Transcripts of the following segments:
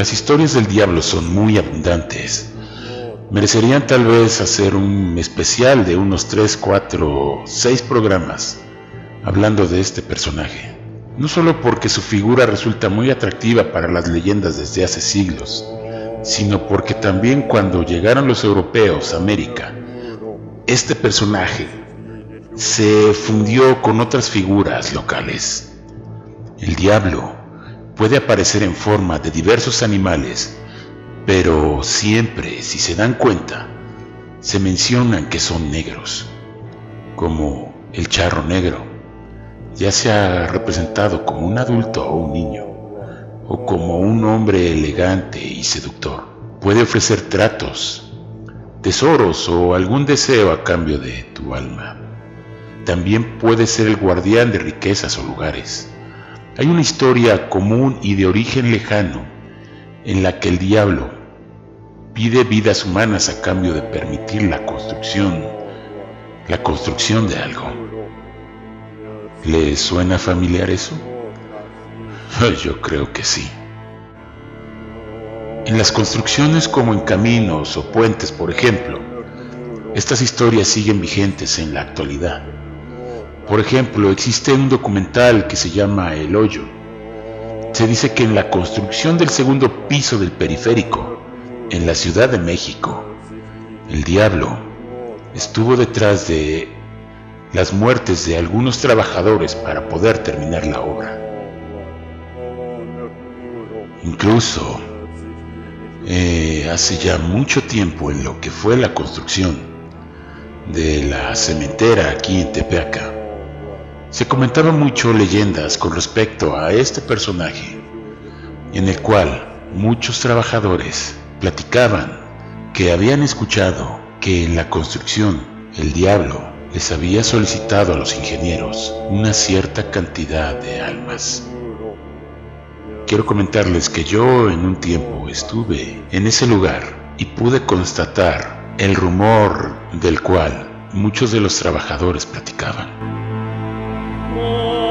Las historias del diablo son muy abundantes. Merecerían tal vez hacer un especial de unos 3, 4, 6 programas hablando de este personaje. No solo porque su figura resulta muy atractiva para las leyendas desde hace siglos, sino porque también cuando llegaron los europeos a América, este personaje se fundió con otras figuras locales. El diablo puede aparecer en forma de diversos animales, pero siempre, si se dan cuenta, se mencionan que son negros, como el charro negro, ya sea representado como un adulto o un niño, o como un hombre elegante y seductor. Puede ofrecer tratos, tesoros o algún deseo a cambio de tu alma. También puede ser el guardián de riquezas o lugares. Hay una historia común y de origen lejano en la que el diablo pide vidas humanas a cambio de permitir la construcción, la construcción de algo. ¿Le suena familiar eso? Yo creo que sí. En las construcciones como en caminos o puentes, por ejemplo, estas historias siguen vigentes en la actualidad. Por ejemplo, existe un documental que se llama El Hoyo. Se dice que en la construcción del segundo piso del periférico, en la Ciudad de México, el diablo estuvo detrás de las muertes de algunos trabajadores para poder terminar la obra. Incluso eh, hace ya mucho tiempo en lo que fue la construcción de la cementera aquí en Tepeaca, se comentaban mucho leyendas con respecto a este personaje, en el cual muchos trabajadores platicaban que habían escuchado que en la construcción el diablo les había solicitado a los ingenieros una cierta cantidad de almas. Quiero comentarles que yo en un tiempo estuve en ese lugar y pude constatar el rumor del cual muchos de los trabajadores platicaban. Oh,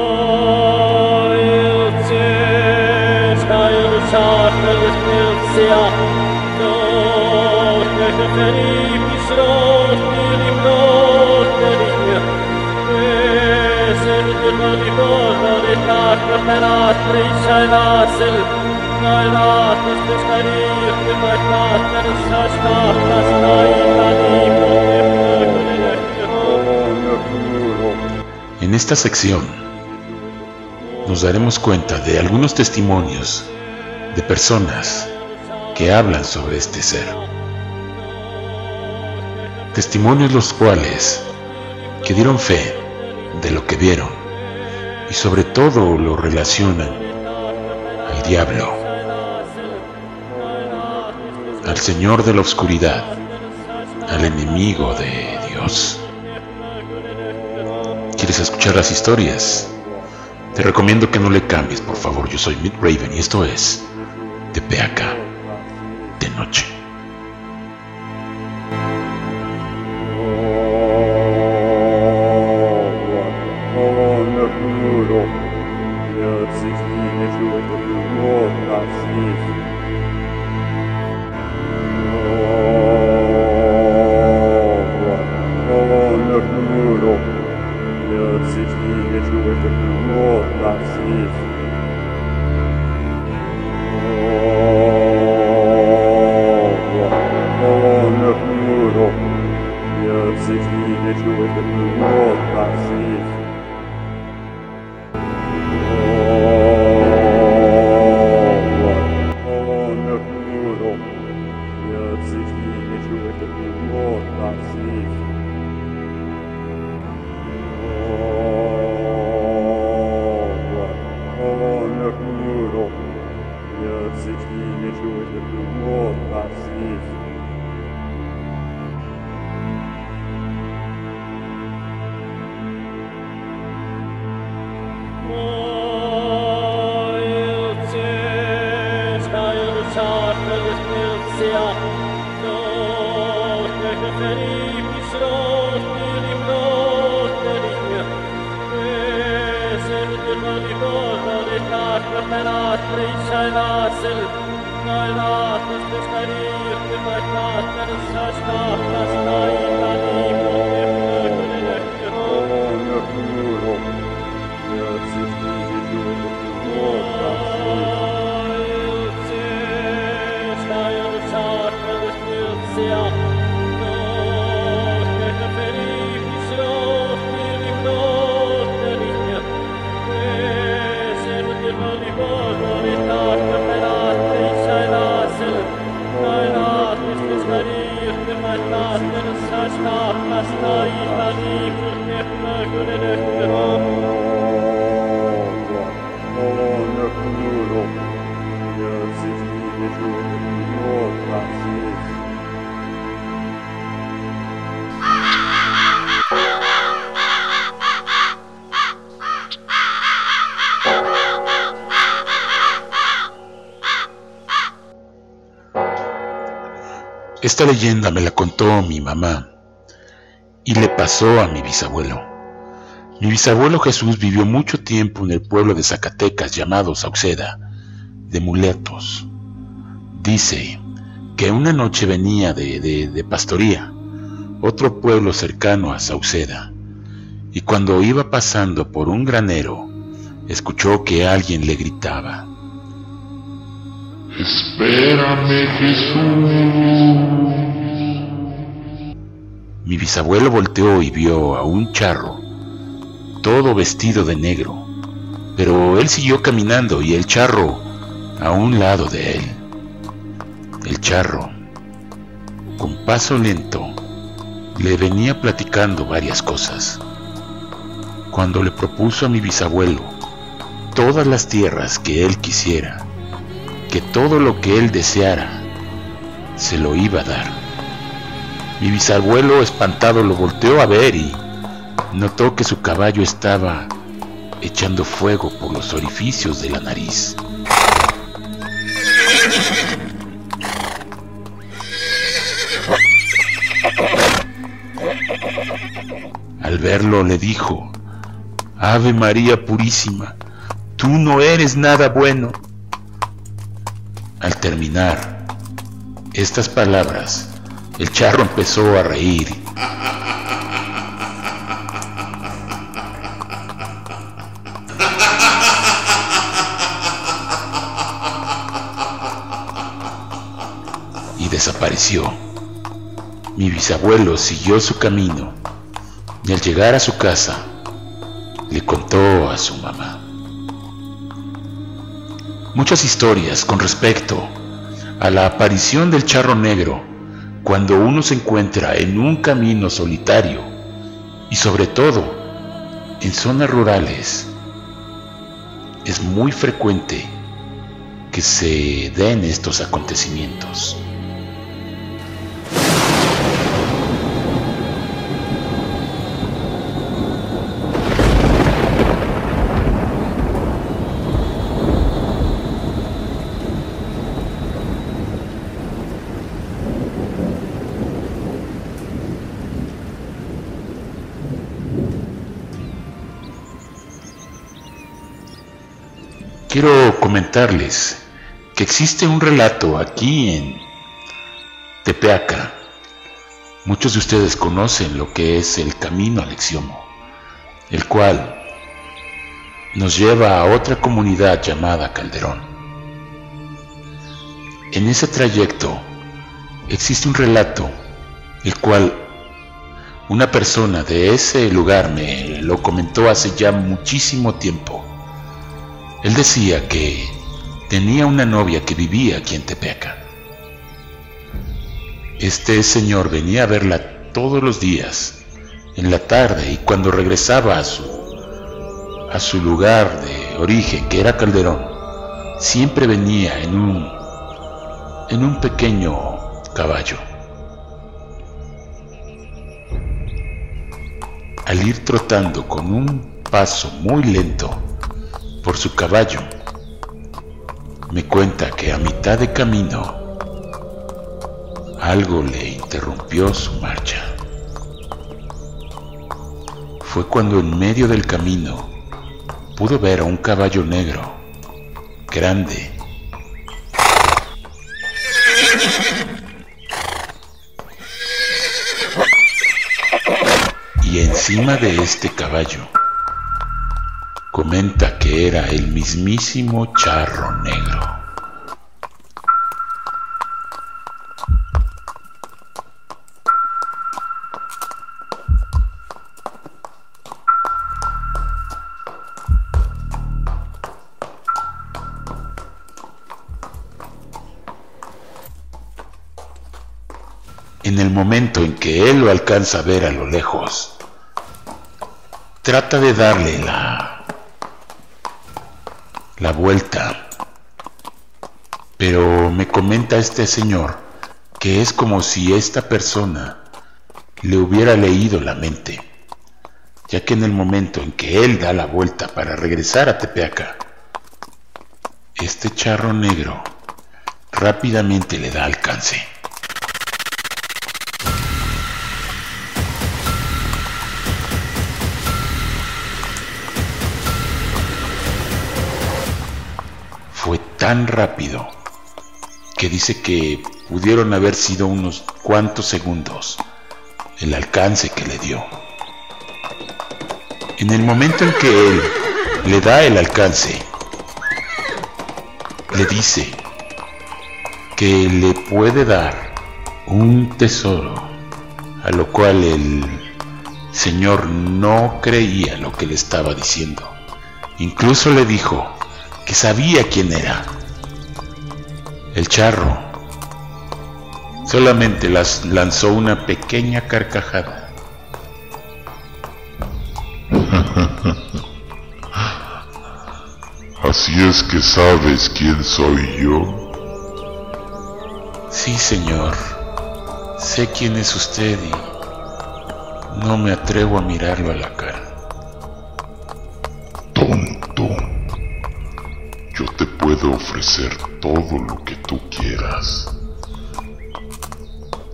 En esta sección nos daremos cuenta de algunos testimonios de personas que hablan sobre este ser. Testimonios los cuales que dieron fe de lo que vieron y sobre todo lo relacionan al diablo, al Señor de la Oscuridad, al enemigo de Dios. ¿Quieres escuchar las historias? Te recomiendo que no le cambies, por favor. Yo soy Mick Raven y esto es de Peaca de Noche. see if you were to know all that sees. Christus, Esta leyenda me la contó mi mamá y le pasó a mi bisabuelo. Mi bisabuelo Jesús vivió mucho tiempo en el pueblo de Zacatecas llamado Sauceda, de Muletos. Dice que una noche venía de, de Pastoría, otro pueblo cercano a Sauceda, y cuando iba pasando por un granero, escuchó que alguien le gritaba, Espérame, Jesús. Mi bisabuelo volteó y vio a un charro, todo vestido de negro, pero él siguió caminando y el charro a un lado de él. El charro, con paso lento, le venía platicando varias cosas. Cuando le propuso a mi bisabuelo todas las tierras que él quisiera, que todo lo que él deseara se lo iba a dar. Mi bisabuelo espantado lo volteó a ver y notó que su caballo estaba echando fuego por los orificios de la nariz. Al verlo le dijo, Ave María Purísima, tú no eres nada bueno. Al terminar estas palabras, el charro empezó a reír. Y desapareció. Mi bisabuelo siguió su camino y al llegar a su casa le contó a su mamá muchas historias con respecto a la aparición del charro negro cuando uno se encuentra en un camino solitario y sobre todo en zonas rurales. Es muy frecuente que se den estos acontecimientos. Comentarles que existe un relato aquí en Tepeaca. Muchos de ustedes conocen lo que es el camino al Exiomo, el cual nos lleva a otra comunidad llamada Calderón. En ese trayecto existe un relato, el cual una persona de ese lugar me lo comentó hace ya muchísimo tiempo él decía que tenía una novia que vivía aquí en Tepeaca. Este señor venía a verla todos los días, en la tarde, y cuando regresaba a su, a su lugar de origen, que era Calderón, siempre venía en un, en un pequeño caballo. Al ir trotando con un paso muy lento, por su caballo. Me cuenta que a mitad de camino algo le interrumpió su marcha. Fue cuando en medio del camino pudo ver a un caballo negro, grande. Y encima de este caballo comenta que era el mismísimo charro negro. En el momento en que él lo alcanza a ver a lo lejos, trata de darle la, la vuelta. Pero me comenta este señor que es como si esta persona le hubiera leído la mente, ya que en el momento en que él da la vuelta para regresar a Tepeaca, este charro negro rápidamente le da alcance. Tan rápido que dice que pudieron haber sido unos cuantos segundos el alcance que le dio. En el momento en que él le da el alcance, le dice que le puede dar un tesoro, a lo cual el señor no creía lo que le estaba diciendo. Incluso le dijo que sabía quién era. El charro solamente las lanzó una pequeña carcajada. Así es que sabes quién soy yo. Sí, señor. Sé quién es usted y no me atrevo a mirarlo a la cara. Yo te puedo ofrecer todo lo que tú quieras.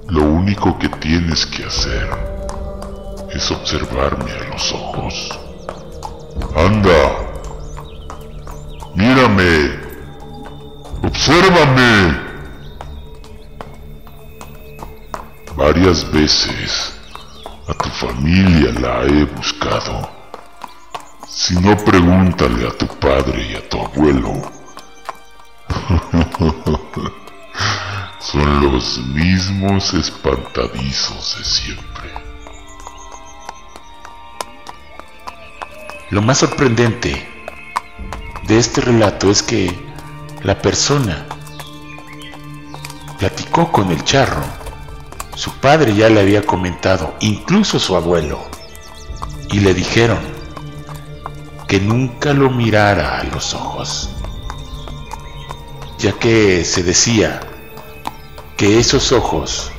Lo único que tienes que hacer es observarme a los ojos. Anda. Mírame. Obsérvame. Varias veces a tu familia la he buscado. Si no, pregúntale a tu padre y a tu abuelo. Son los mismos espantadizos de siempre. Lo más sorprendente de este relato es que la persona platicó con el charro. Su padre ya le había comentado, incluso su abuelo, y le dijeron que nunca lo mirara a los ojos, ya que se decía que esos ojos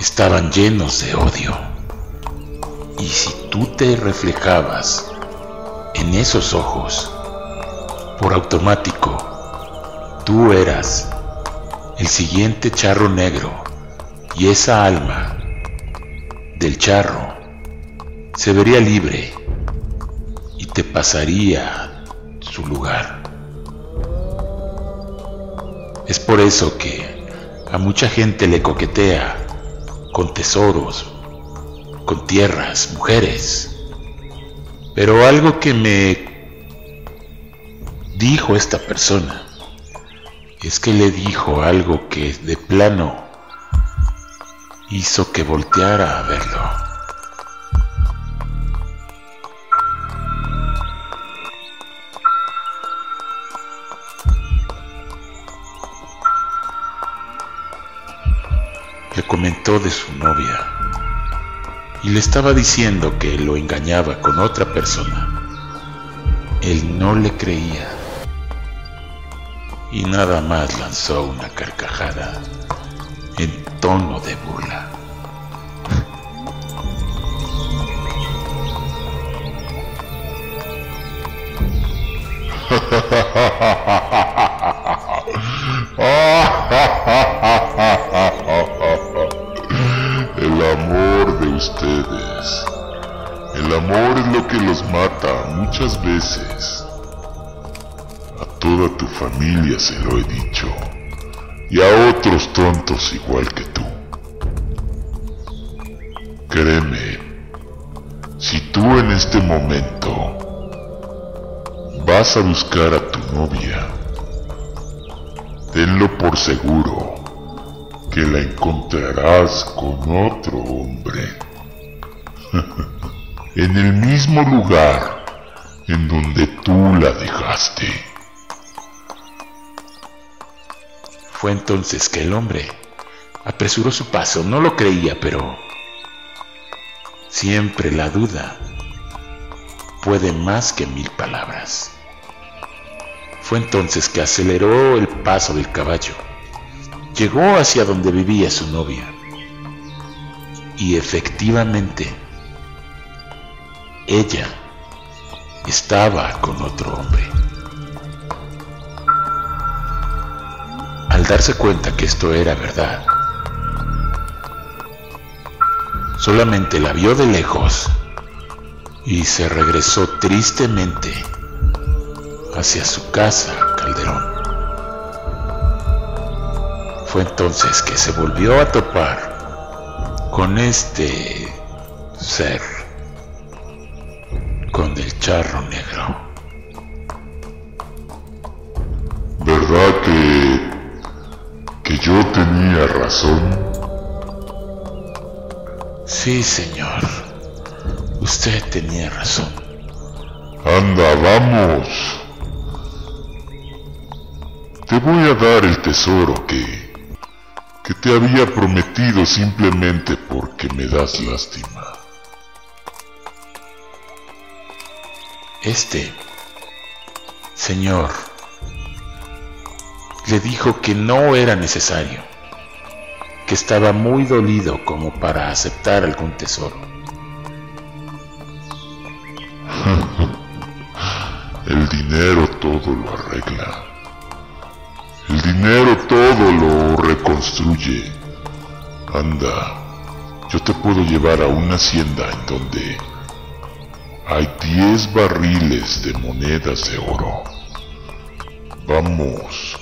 estaban llenos de odio. Y si tú te reflejabas en esos ojos, por automático, tú eras el siguiente charro negro y esa alma del charro se vería libre te pasaría su lugar. Es por eso que a mucha gente le coquetea con tesoros, con tierras, mujeres. Pero algo que me dijo esta persona es que le dijo algo que de plano hizo que volteara a verlo. De su novia y le estaba diciendo que lo engañaba con otra persona. Él no le creía y nada más lanzó una carcajada en tono de burla. El amor es lo que los mata muchas veces. A toda tu familia se lo he dicho. Y a otros tontos igual que tú. Créeme, si tú en este momento vas a buscar a tu novia, tenlo por seguro que la encontrarás con otro hombre. en el mismo lugar en donde tú la dejaste. Fue entonces que el hombre apresuró su paso. No lo creía, pero siempre la duda puede más que mil palabras. Fue entonces que aceleró el paso del caballo. Llegó hacia donde vivía su novia. Y efectivamente, ella estaba con otro hombre. Al darse cuenta que esto era verdad, solamente la vio de lejos y se regresó tristemente hacia su casa, Calderón. Fue entonces que se volvió a topar con este ser, con el charro negro. ¿Verdad que que yo tenía razón? Sí, señor. Usted tenía razón. Anda, vamos. Te voy a dar el tesoro que... que te había prometido simplemente porque me das lástima. Este, señor, le dijo que no era necesario, que estaba muy dolido como para aceptar algún tesoro. El dinero todo lo arregla. El dinero todo lo reconstruye. Anda, yo te puedo llevar a una hacienda en donde hay 10 barriles de monedas de oro. Vamos,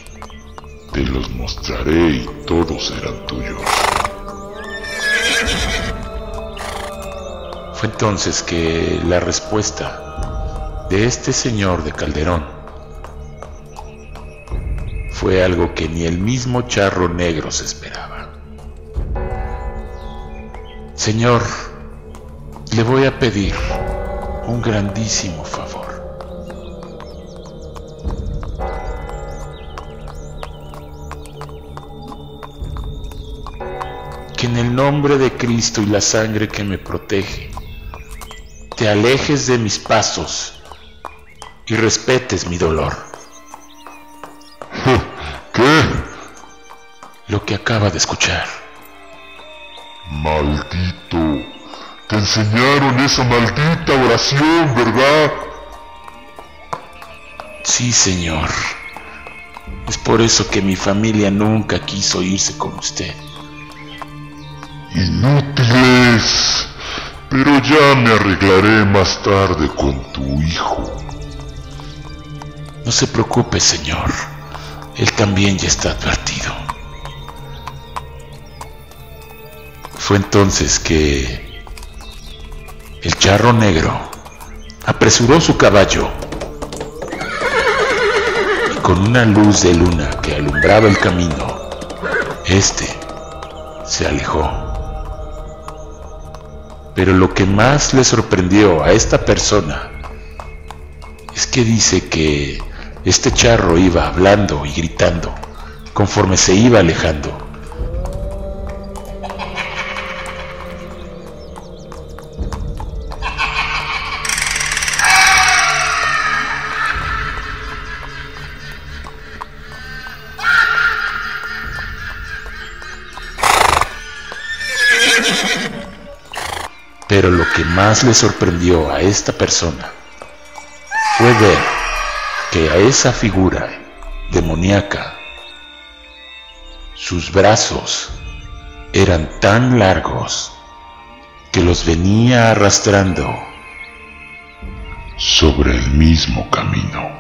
te los mostraré y todos serán tuyos. Fue entonces que la respuesta de este señor de Calderón fue algo que ni el mismo charro negro se esperaba. Señor, le voy a pedir un grandísimo favor. Que en el nombre de Cristo y la sangre que me protege, te alejes de mis pasos y respetes mi dolor. ¿Qué? Lo que acaba de escuchar. Maldito. Te enseñaron esa maldita oración, ¿verdad? Sí, señor. Es por eso que mi familia nunca quiso irse con usted. Inútiles. Pero ya me arreglaré más tarde con tu hijo. No se preocupe, señor. Él también ya está advertido. Fue entonces que el charro negro apresuró su caballo y con una luz de luna que alumbraba el camino, este se alejó. Pero lo que más le sorprendió a esta persona es que dice que este charro iba hablando y gritando conforme se iba alejando. Pero lo que más le sorprendió a esta persona fue ver que a esa figura demoníaca sus brazos eran tan largos que los venía arrastrando sobre el mismo camino.